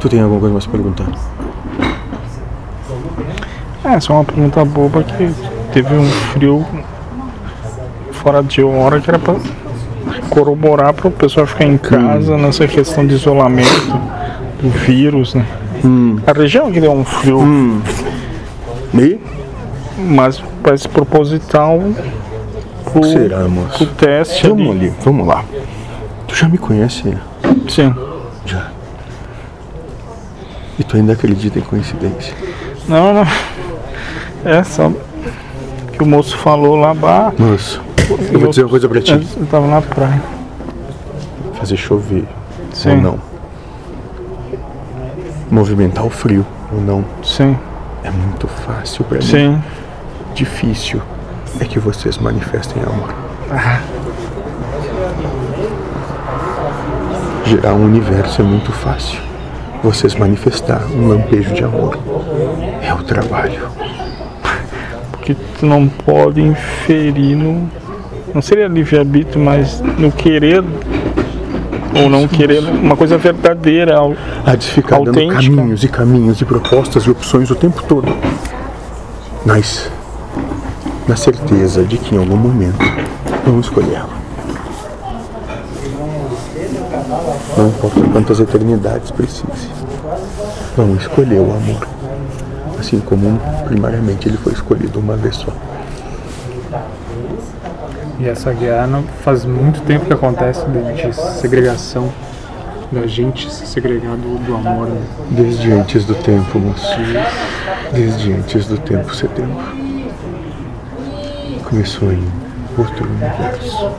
Tu tem alguma coisa mais pra perguntar? É, só uma pergunta boba que teve um frio fora de hora que era pra corroborar para o pessoal ficar em casa Hum. nessa questão de isolamento do vírus, né? Hum. A região que deu um frio, E? mas parece proposital pro, Será, moço? pro teste Vamos ali, vamos lá. Tu já me conhece? Sim. Já. E tu ainda acredita em coincidência? Não, não. É só que o moço falou lá, bah, Moço, eu vou dizer uma coisa pra ti. eu tava na praia. Fazer chover Sim. ou não. Movimentar o frio ou não. Sim, É muito fácil pra mim. sim. Difícil é que vocês manifestem amor. Gerar um universo é muito fácil. Vocês manifestar um lampejo de amor é o trabalho. Porque tu não pode inferir no. Não seria livre-arbítrio, mas no querer ou não querer, uma coisa verdadeira. al- Há de ficar dando Autêntica. caminhos e caminhos e propostas e opções o tempo todo. Mas, na certeza de que em algum momento vamos escolhê-la. Não importa quantas eternidades precise. Vamos escolher o amor. Assim como primariamente ele foi escolhido uma vez só. E essa guerra não- faz muito tempo que acontece de, segregação, da gente se segregar do, do amor. Né? Desde antes do tempo, moço. Desde antes do tempo ser tempo. Começou em outro universo.